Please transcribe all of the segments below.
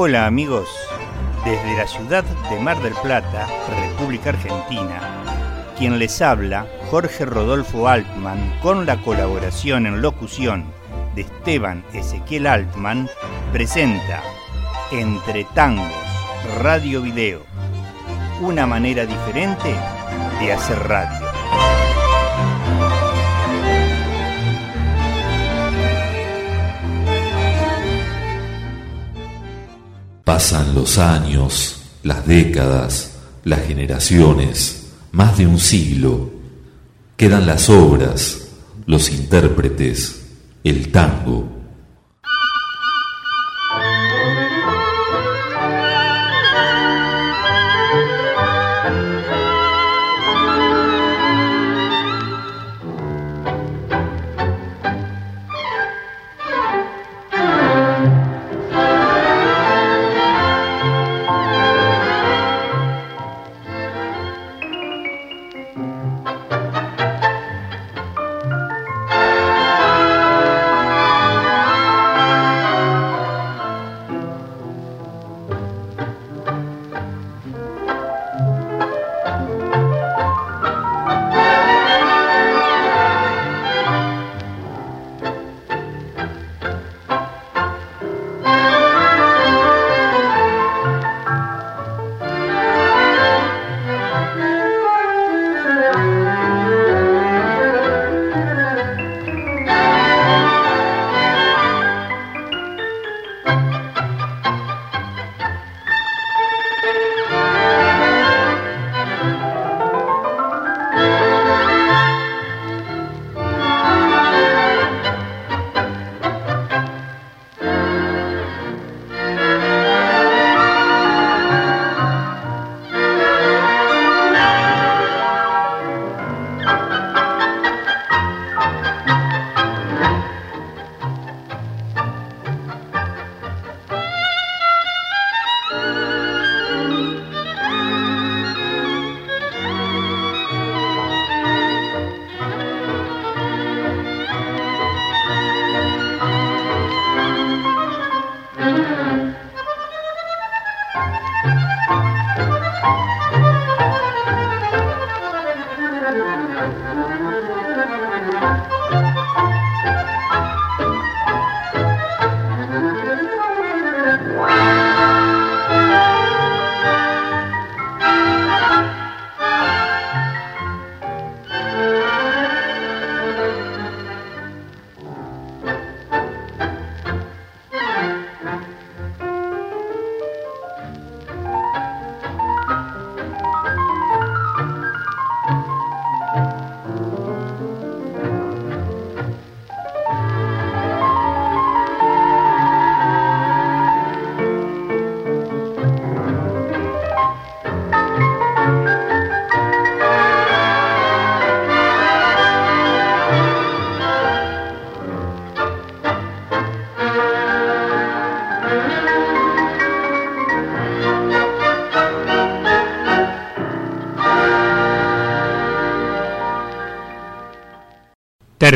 Hola amigos, desde la ciudad de Mar del Plata, República Argentina, quien les habla, Jorge Rodolfo Altman, con la colaboración en locución de Esteban Ezequiel Altman, presenta Entre Tangos, Radio Video, una manera diferente de hacer radio. Pasan los años, las décadas, las generaciones, más de un siglo. Quedan las obras, los intérpretes, el tango.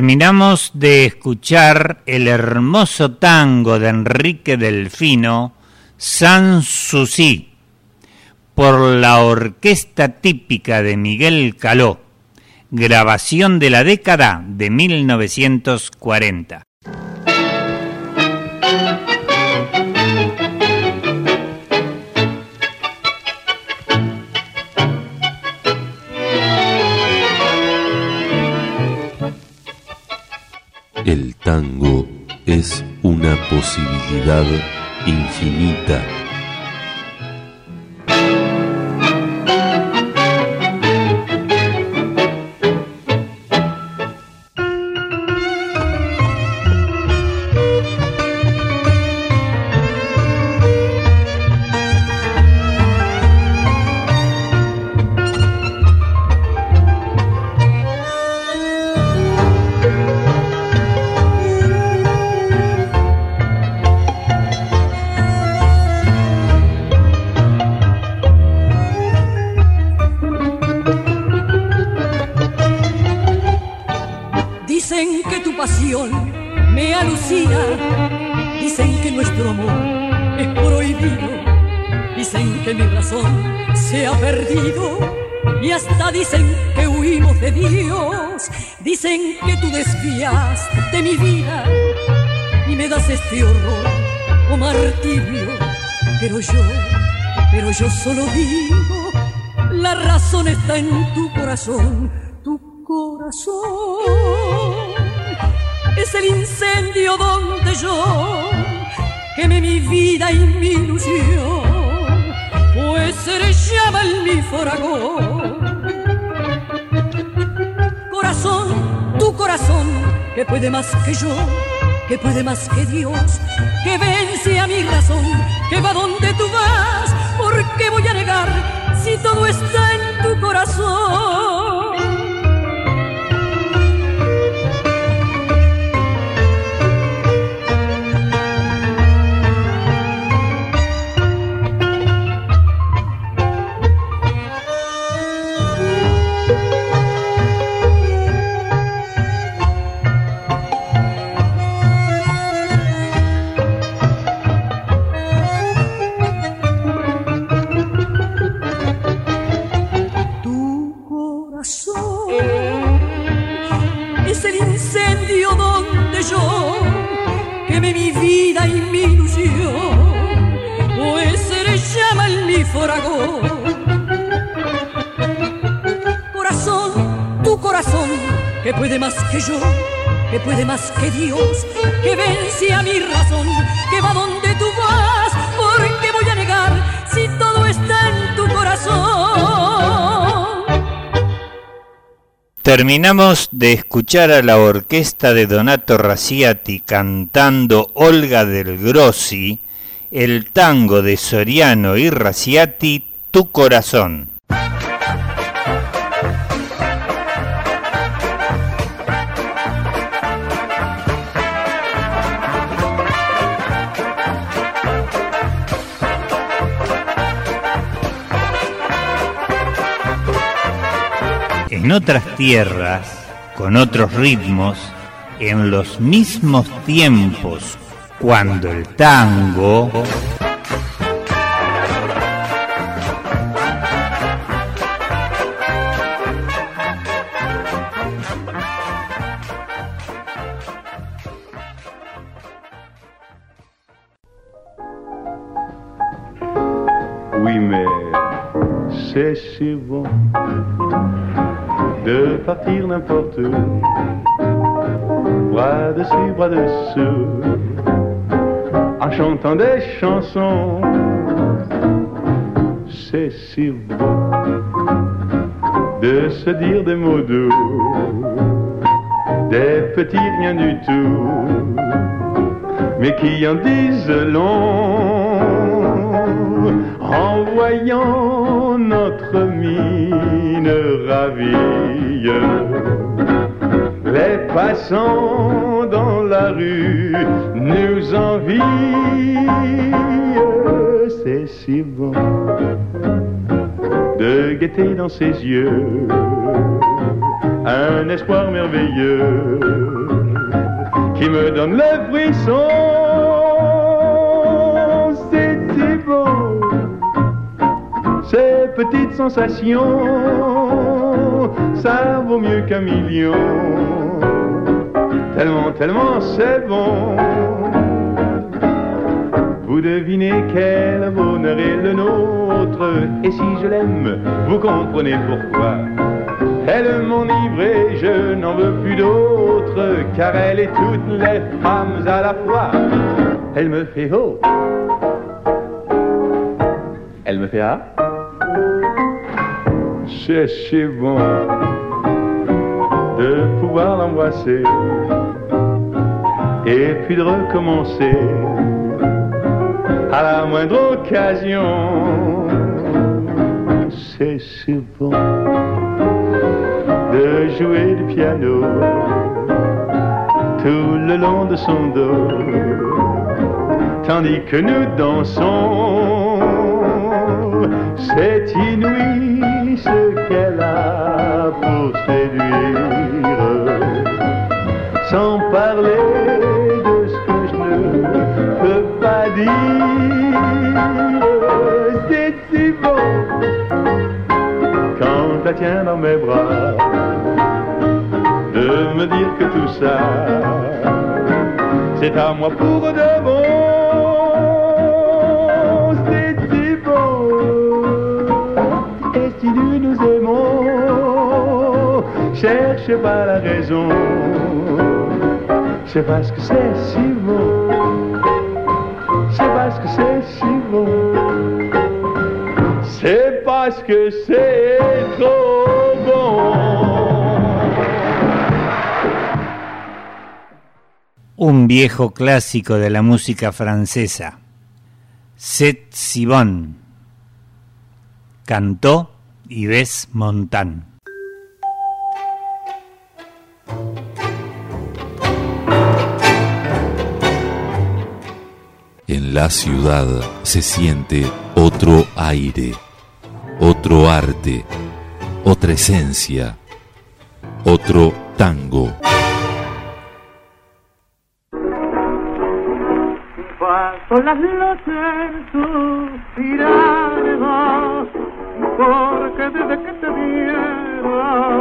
Terminamos de escuchar el hermoso tango de Enrique Delfino, Sanssouci, por la orquesta típica de Miguel Caló, grabación de la década de 1940. Tango es una posibilidad infinita Dicen que tu pasión me alucina. Dicen que nuestro amor es prohibido. Dicen que mi razón se ha perdido. Y hasta dicen que huimos de Dios. Dicen que tú desvías de mi vida. Y me das este horror o martirio. Pero yo, pero yo solo digo, la razón está en tu corazón, tu corazón. Es el incendio donde yo quemé mi vida y mi ilusión, pues se llama el mi Corazón, tu corazón, que puede más que yo que puede más que Dios, que vence a mi razón, que va donde tú vas, ¿por qué voy a negar si todo está en tu corazón? Puede más que yo, que puede más que Dios, que vence a mi razón, que va donde tú vas, porque voy a negar si todo está en tu corazón. Terminamos de escuchar a la orquesta de Donato Raciati cantando Olga del Grossi, el tango de Soriano y Raciati, Tu Corazón. en otras tierras, con otros ritmos, en los mismos tiempos, cuando el tango. Oui, mais c'est si bon de partir n'importe où, bras dessus, bras dessous, en chantant des chansons. C'est si beau de se dire des mots doux, des petits rien du tout, mais qui en disent long en voyant notre mine ravie. Les passants dans la rue nous envient, c'est si bon de guetter dans ses yeux un espoir merveilleux qui me donne le frisson Ces petites sensations, ça vaut mieux qu'un million. Tellement, tellement c'est bon. Vous devinez quel bonheur est le nôtre. Et si je l'aime, vous comprenez pourquoi. Elle m'enivre et je n'en veux plus d'autre. Car elle est toutes les femmes à la fois. Elle me fait haut. Elle me fait ah c'est si bon de pouvoir l'embrasser et puis de recommencer à la moindre occasion. C'est bon de jouer du piano tout le long de son dos, tandis que nous dansons. C'est inouï ce qu'elle a pour séduire, parler de ce que je ne peux pas dire. C'est si beau quand je la tiens dans mes bras, de me dire que tout ça, c'est à moi pour de bon. Si nous nous aimons, cherche pas la raison. C'est que c'est si beau, que c'est si beau. Que c'est. Un viejo clásico de la música francesa, Seth Sibon, cantó Yves Montand. En la ciudad se siente otro aire, otro arte, otra esencia, otro tango. Paso las noches suspirando, porque desde que te vieron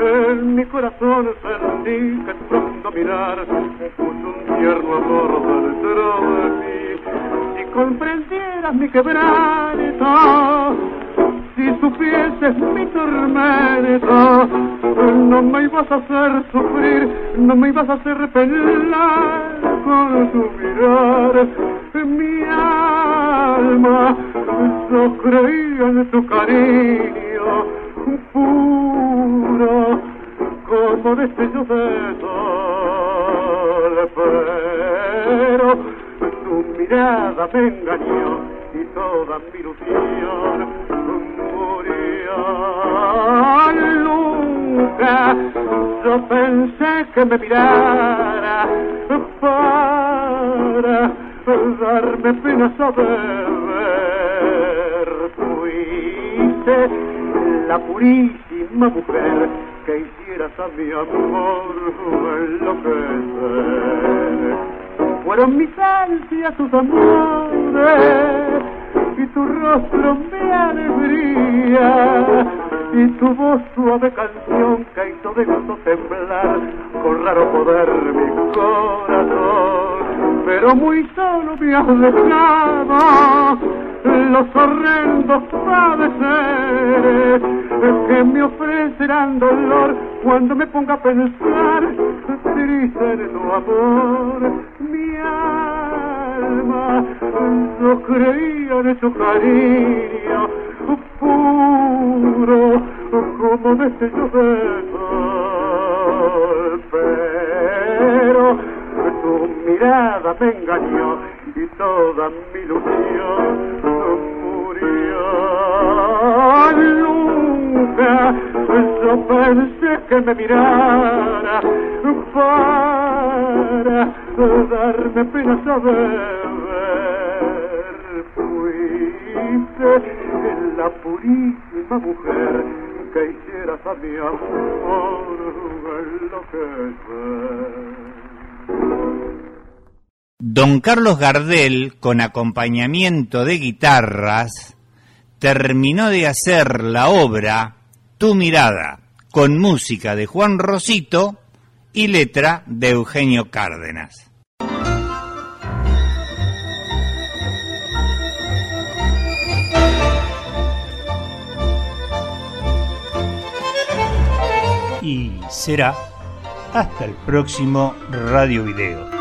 en mi corazón sentí que tu profundo mirar puso un tierno amor dentro de mí. Si comprendieras mi quebranto, si supieses mi tormento, no me ibas a hacer sufrir, no me ibas a hacer pelar con tu mirar. Mi alma, yo creía en tu cariño puro como destello de sol, pero tu mirada me engañó y toda mi ilusión murió. Nunca yo pensé que me mirara para darme pena saber. Fuiste la purísima mujer que a mi amor enloquecer. Fueron mis ansias tus amores y tu rostro mi alegría y tu voz suave canción que hizo de gozo temblar con raro poder mi corazón pero muy solo me has dejado los horrendos padeceres que me ofrecerán dolor cuando me ponga a pensar triste en tu amor mi alma yo creía en su cariño puro como destello de sol pero tu mirada me engañó y toda mi ilusión murió. Nunca yo pensé que me mirara para darme pena saber. Fuiste la purísima mujer que hicieras a mi amor enloquecer. Don Carlos Gardel, con acompañamiento de guitarras, terminó de hacer la obra Tu mirada, con música de Juan Rosito y letra de Eugenio Cárdenas. Y será hasta el próximo Radio Video.